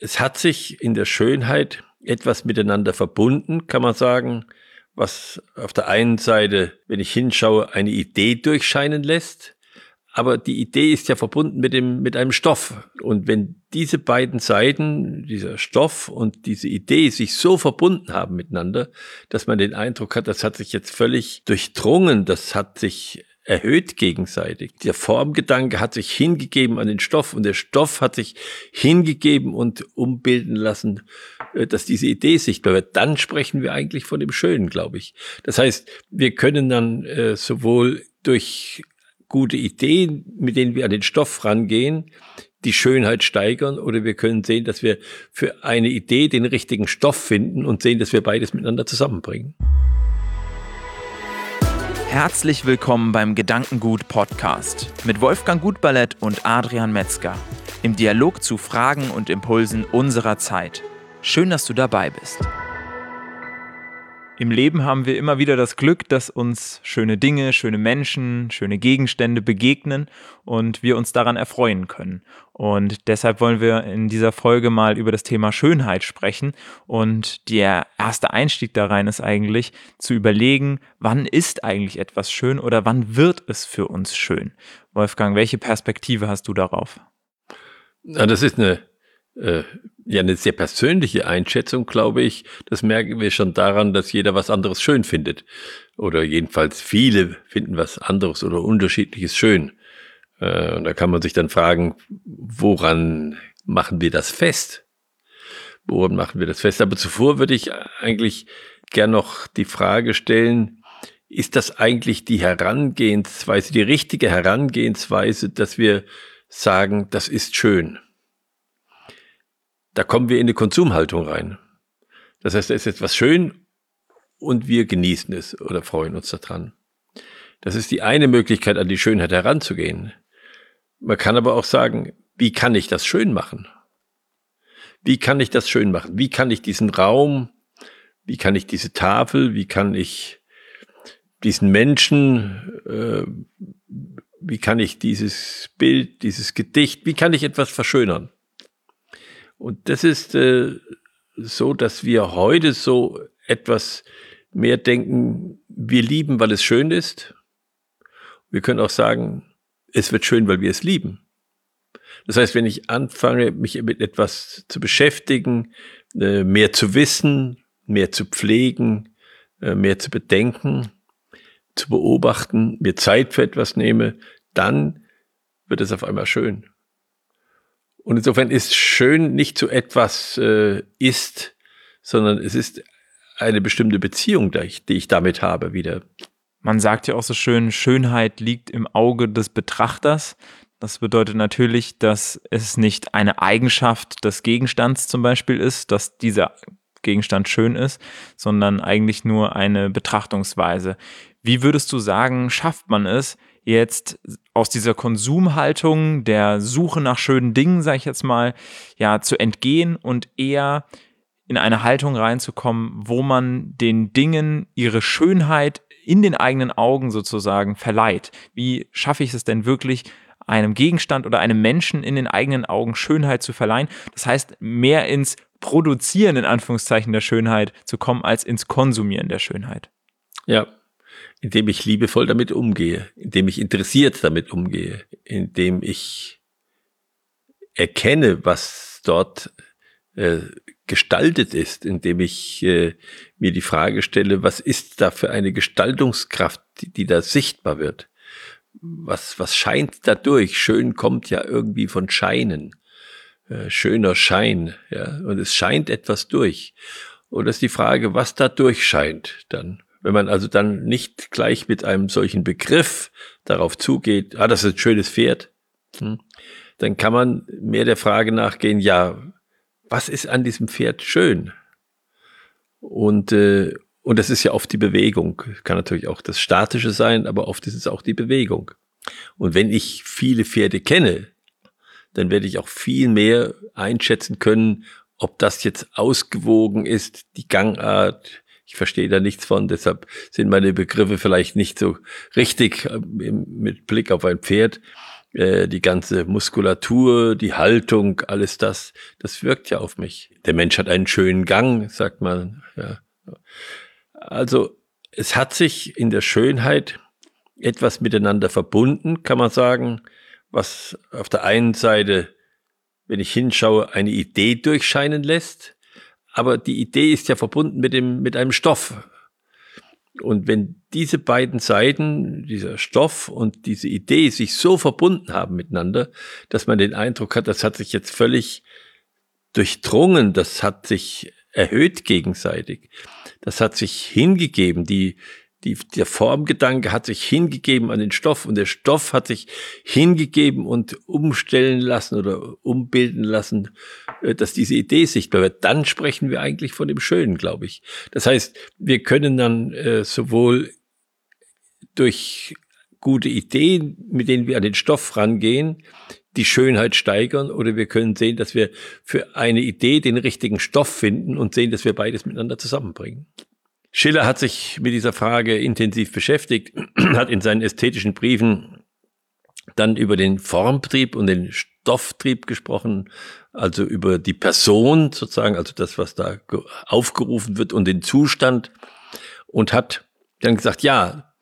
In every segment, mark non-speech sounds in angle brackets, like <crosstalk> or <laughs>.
es hat sich in der Schönheit etwas miteinander verbunden, kann man sagen, was auf der einen Seite, wenn ich hinschaue, eine Idee durchscheinen lässt, aber die Idee ist ja verbunden mit dem, mit einem Stoff. Und wenn diese beiden Seiten, dieser Stoff und diese Idee sich so verbunden haben miteinander, dass man den Eindruck hat, das hat sich jetzt völlig durchdrungen, das hat sich erhöht gegenseitig. Der Formgedanke hat sich hingegeben an den Stoff und der Stoff hat sich hingegeben und umbilden lassen, äh, dass diese Idee sichtbar wird. Dann sprechen wir eigentlich von dem Schönen, glaube ich. Das heißt, wir können dann äh, sowohl durch gute Ideen, mit denen wir an den Stoff rangehen, die Schönheit steigern oder wir können sehen, dass wir für eine Idee den richtigen Stoff finden und sehen, dass wir beides miteinander zusammenbringen. Herzlich willkommen beim Gedankengut Podcast mit Wolfgang Gutballett und Adrian Metzger im Dialog zu Fragen und Impulsen unserer Zeit. Schön, dass du dabei bist. Im Leben haben wir immer wieder das Glück, dass uns schöne Dinge, schöne Menschen, schöne Gegenstände begegnen und wir uns daran erfreuen können. Und deshalb wollen wir in dieser Folge mal über das Thema Schönheit sprechen. Und der erste Einstieg da rein ist eigentlich zu überlegen, wann ist eigentlich etwas schön oder wann wird es für uns schön? Wolfgang, welche Perspektive hast du darauf? Ja, das ist eine äh, ja eine sehr persönliche Einschätzung, glaube ich. Das merken wir schon daran, dass jeder was anderes schön findet. Oder jedenfalls viele finden was anderes oder unterschiedliches schön. Äh, und da kann man sich dann fragen, woran machen wir das fest? Woran machen wir das fest? Aber zuvor würde ich eigentlich gern noch die Frage stellen, ist das eigentlich die Herangehensweise, die richtige Herangehensweise, dass wir sagen, das ist schön? Da kommen wir in die Konsumhaltung rein. Das heißt, da ist etwas schön und wir genießen es oder freuen uns daran. Das ist die eine Möglichkeit, an die Schönheit heranzugehen. Man kann aber auch sagen, wie kann ich das schön machen? Wie kann ich das schön machen? Wie kann ich diesen Raum, wie kann ich diese Tafel, wie kann ich diesen Menschen, äh, wie kann ich dieses Bild, dieses Gedicht, wie kann ich etwas verschönern? Und das ist äh, so, dass wir heute so etwas mehr denken, wir lieben, weil es schön ist. Wir können auch sagen, es wird schön, weil wir es lieben. Das heißt, wenn ich anfange, mich mit etwas zu beschäftigen, äh, mehr zu wissen, mehr zu pflegen, äh, mehr zu bedenken, zu beobachten, mir Zeit für etwas nehme, dann wird es auf einmal schön. Und insofern ist schön nicht so etwas äh, ist, sondern es ist eine bestimmte Beziehung, die ich, die ich damit habe wieder. Man sagt ja auch so schön, Schönheit liegt im Auge des Betrachters. Das bedeutet natürlich, dass es nicht eine Eigenschaft des Gegenstands zum Beispiel ist, dass dieser Gegenstand schön ist, sondern eigentlich nur eine Betrachtungsweise. Wie würdest du sagen, schafft man es, jetzt aus dieser Konsumhaltung, der Suche nach schönen Dingen, sage ich jetzt mal, ja, zu entgehen und eher in eine Haltung reinzukommen, wo man den Dingen ihre Schönheit in den eigenen Augen sozusagen verleiht. Wie schaffe ich es denn wirklich, einem Gegenstand oder einem Menschen in den eigenen Augen Schönheit zu verleihen? Das heißt, mehr ins Produzieren in Anführungszeichen der Schönheit zu kommen, als ins Konsumieren der Schönheit. Ja, indem ich liebevoll damit umgehe, indem ich interessiert damit umgehe, indem ich erkenne, was dort äh, gestaltet ist, indem ich äh, mir die Frage stelle, was ist da für eine Gestaltungskraft, die, die da sichtbar wird? Was, was scheint dadurch? Schön kommt ja irgendwie von Scheinen. Äh, schöner Schein, ja. Und es scheint etwas durch. Und das ist die Frage, was da durchscheint dann. Wenn man also dann nicht gleich mit einem solchen Begriff darauf zugeht, ah, das ist ein schönes Pferd, hm, dann kann man mehr der Frage nachgehen, ja, was ist an diesem Pferd schön? Und, äh, und das ist ja oft die Bewegung. Kann natürlich auch das Statische sein, aber oft ist es auch die Bewegung. Und wenn ich viele Pferde kenne, dann werde ich auch viel mehr einschätzen können, ob das jetzt ausgewogen ist, die Gangart, ich verstehe da nichts von, deshalb sind meine Begriffe vielleicht nicht so richtig äh, mit Blick auf ein Pferd. äh, die ganze Muskulatur, die Haltung, alles das, das wirkt ja auf mich. Der Mensch hat einen schönen Gang, sagt man. Ja. Also es hat sich in der Schönheit etwas miteinander verbunden, kann man sagen, was auf der einen Seite, wenn ich hinschaue, eine Idee durchscheinen lässt, aber die Idee ist ja verbunden mit dem, mit einem Stoff. Und wenn diese beiden Seiten, dieser Stoff und diese Idee sich so verbunden haben miteinander, dass man den Eindruck hat, das hat sich jetzt völlig durchdrungen, das hat sich erhöht gegenseitig, das hat sich hingegeben, die, die, der Formgedanke hat sich hingegeben an den Stoff und der Stoff hat sich hingegeben und umstellen lassen oder umbilden lassen, äh, dass diese Idee sichtbar wird. Dann sprechen wir eigentlich von dem Schönen, glaube ich. Das heißt, wir können dann äh, sowohl durch gute Ideen, mit denen wir an den Stoff rangehen, die Schönheit steigern oder wir können sehen, dass wir für eine Idee den richtigen Stoff finden und sehen, dass wir beides miteinander zusammenbringen. Schiller hat sich mit dieser Frage intensiv beschäftigt, <clears throat> hat in seinen ästhetischen Briefen dann über den Formtrieb und den Stofftrieb gesprochen, also über die Person sozusagen, also das, was da aufgerufen wird und den Zustand und hat dann gesagt, ja,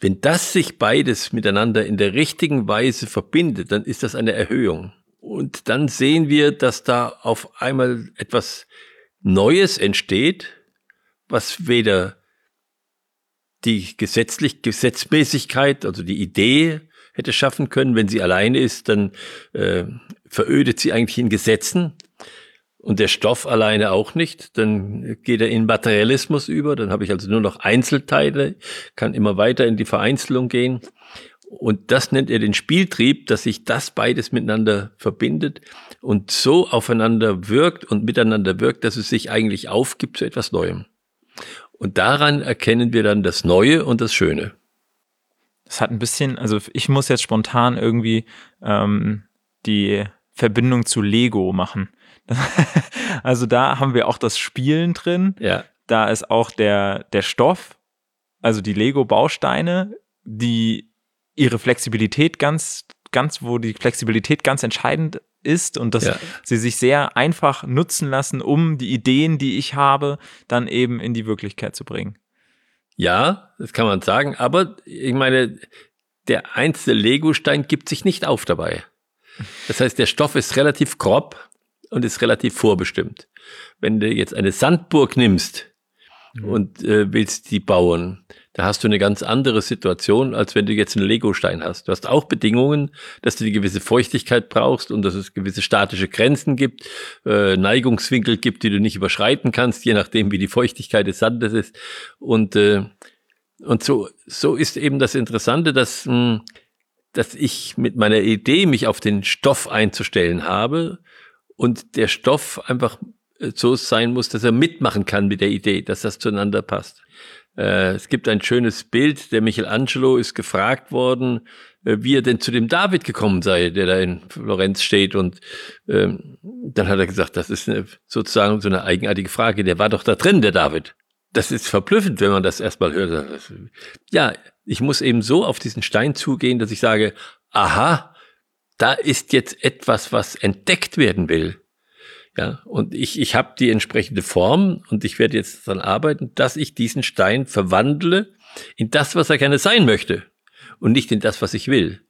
wenn das sich beides miteinander in der richtigen Weise verbindet, dann ist das eine Erhöhung. Und dann sehen wir, dass da auf einmal etwas Neues entsteht, was weder die gesetzlich Gesetzmäßigkeit, also die Idee hätte schaffen können. Wenn sie alleine ist, dann äh, verödet sie eigentlich in Gesetzen und der Stoff alleine auch nicht. Dann geht er in Materialismus über. Dann habe ich also nur noch Einzelteile, kann immer weiter in die Vereinzelung gehen. Und das nennt er den Spieltrieb, dass sich das beides miteinander verbindet und so aufeinander wirkt und miteinander wirkt, dass es sich eigentlich aufgibt zu etwas Neuem. Und daran erkennen wir dann das Neue und das Schöne. Das hat ein bisschen, also ich muss jetzt spontan irgendwie ähm, die Verbindung zu Lego machen. <laughs> also da haben wir auch das Spielen drin. Ja. Da ist auch der, der Stoff, also die Lego-Bausteine, die ihre Flexibilität ganz, ganz, wo die Flexibilität ganz entscheidend ist und dass ja. sie sich sehr einfach nutzen lassen, um die Ideen, die ich habe, dann eben in die Wirklichkeit zu bringen. Ja, das kann man sagen, aber ich meine, der einzelne Lego-Stein gibt sich nicht auf dabei. Das heißt, der Stoff ist relativ grob und ist relativ vorbestimmt. Wenn du jetzt eine Sandburg nimmst mhm. und äh, willst die bauen, da hast du eine ganz andere Situation, als wenn du jetzt einen Legostein hast. Du hast auch Bedingungen, dass du die gewisse Feuchtigkeit brauchst und dass es gewisse statische Grenzen gibt, äh, Neigungswinkel gibt, die du nicht überschreiten kannst, je nachdem, wie die Feuchtigkeit des Sandes ist. Und, äh, und so, so ist eben das Interessante, dass, mh, hm, dass ich mit meiner Idee mich auf den Stoff einzustellen habe und der Stoff einfach so sein muss, dass er mitmachen kann mit der Idee, dass das zueinander passt. Äh, es gibt ein schönes Bild, der Michelangelo ist gefragt worden, äh, wie er denn zu dem David gekommen sei, der da in Florenz steht. Und ähm, dann hat er gesagt, das ist eine, sozusagen so eine eigenartige Frage. Der war doch da drin, der David. Das ist verblüffend, wenn man das erstmal hört. Ja, ich muss eben so auf diesen Stein zugehen, dass ich sage, aha, da ist jetzt etwas, was entdeckt werden will. Ja, und ich, ich habe die entsprechende Form und ich werde jetzt daran arbeiten, dass ich diesen Stein verwandle in das, was er gerne sein möchte und nicht in das, was ich will.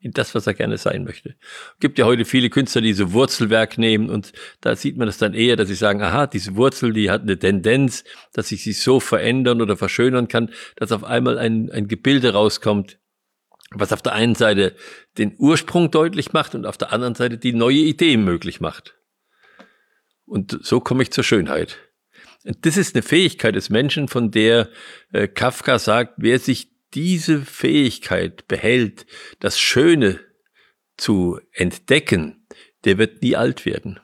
In das, was er gerne sein möchte. Gibt ja heute viele Künstler, die so Wurzelwerk nehmen und da sieht man das dann eher, dass sie sagen, aha, diese Wurzel, die hat eine Tendenz, dass ich sie so verändern oder verschönern kann, dass auf einmal ein, ein Gebilde rauskommt, was auf der einen Seite den Ursprung deutlich macht und auf der anderen Seite die neue Idee möglich macht. Und so komme ich zur Schönheit. Das ist eine Fähigkeit des Menschen, von der äh, Kafka sagt, wer sich diese Fähigkeit behält, das Schöne zu entdecken, der wird nie alt werden.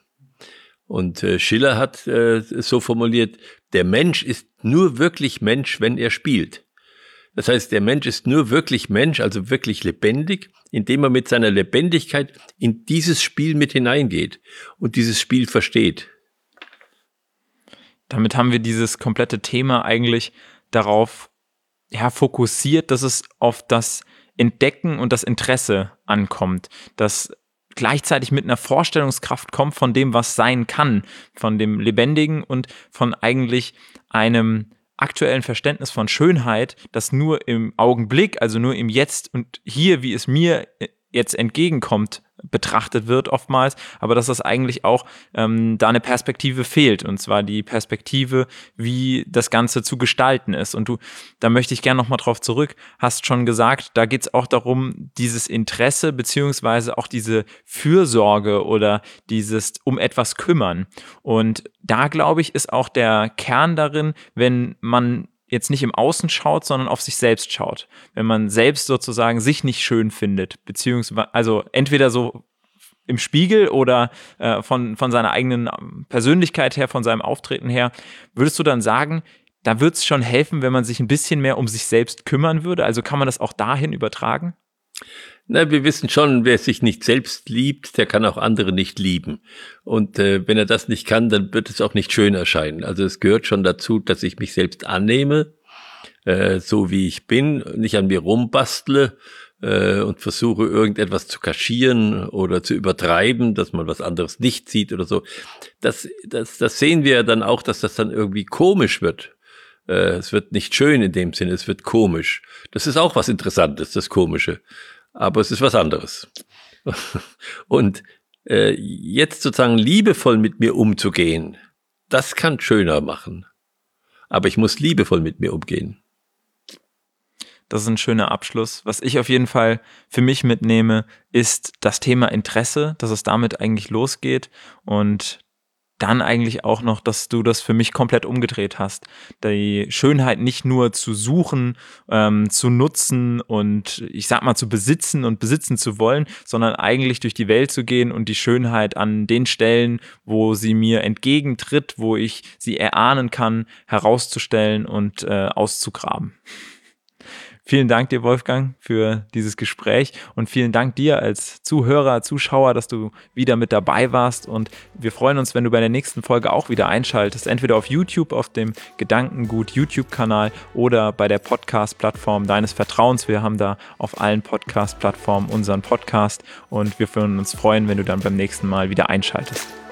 Und äh, Schiller hat äh, so formuliert, der Mensch ist nur wirklich Mensch, wenn er spielt. Das heißt, der Mensch ist nur wirklich Mensch, also wirklich lebendig, indem er mit seiner Lebendigkeit in dieses Spiel mit hineingeht und dieses Spiel versteht damit haben wir dieses komplette Thema eigentlich darauf ja, fokussiert, dass es auf das Entdecken und das Interesse ankommt, das gleichzeitig mit einer Vorstellungskraft kommt von dem, was sein kann, von dem Lebendigen und von eigentlich einem aktuellen Verständnis von Schönheit, das nur im Augenblick, also nur im Jetzt und hier, wie es mir jetzt entgegenkommt, betrachtet wird oftmals, aber dass das eigentlich auch ähm, da eine Perspektive fehlt und zwar die Perspektive, wie das Ganze zu gestalten ist. Und du, da möchte ich gerne nochmal drauf zurück, hast schon gesagt, da geht es auch darum, dieses Interesse beziehungsweise auch diese Fürsorge oder dieses um etwas kümmern. Und da glaube ich, ist auch der Kern darin, wenn man jetzt nicht im Außen schaut, sondern auf sich selbst schaut. Wenn man selbst sozusagen sich nicht schön findet, beziehungsweise, also entweder so im Spiegel oder äh, von, von seiner eigenen Persönlichkeit her, von seinem Auftreten her, würdest du dann sagen, da würde es schon helfen, wenn man sich ein bisschen mehr um sich selbst kümmern würde? Also kann man das auch dahin übertragen? Na, wir wissen schon, wer sich nicht selbst liebt, der kann auch andere nicht lieben. Und äh, wenn er das nicht kann, dann wird es auch nicht schön erscheinen. Also es gehört schon dazu, dass ich mich selbst annehme, äh, so wie ich bin, nicht an mir rumbastle äh, und versuche irgendetwas zu kaschieren oder zu übertreiben, dass man was anderes nicht sieht oder so. Das, das, das sehen wir dann auch, dass das dann irgendwie komisch wird. Äh, es wird nicht schön in dem Sinne, es wird komisch. Das ist auch was Interessantes, das Komische aber es ist was anderes. <laughs> Und äh, jetzt sozusagen liebevoll mit mir umzugehen, das kann schöner machen. Aber ich muss liebevoll mit mir umgehen. Das ist ein schöner Abschluss. Was ich auf jeden Fall für mich mitnehme, ist das Thema Interesse, dass es damit eigentlich losgeht und dann eigentlich auch noch, dass du das für mich komplett umgedreht hast. Die Schönheit nicht nur zu suchen, ähm, zu nutzen und ich sag mal zu besitzen und besitzen zu wollen, sondern eigentlich durch die Welt zu gehen und die Schönheit an den Stellen, wo sie mir entgegentritt, wo ich sie erahnen kann, herauszustellen und äh, auszugraben. Vielen Dank dir, Wolfgang, für dieses Gespräch und vielen Dank dir als Zuhörer, Zuschauer, dass du wieder mit dabei warst. Und wir freuen uns, wenn du bei der nächsten Folge auch wieder einschaltest, entweder auf YouTube, auf dem Gedankengut YouTube-Kanal oder bei der Podcast-Plattform deines Vertrauens. Wir haben da auf allen Podcast-Plattformen unseren Podcast und wir würden uns freuen, wenn du dann beim nächsten Mal wieder einschaltest.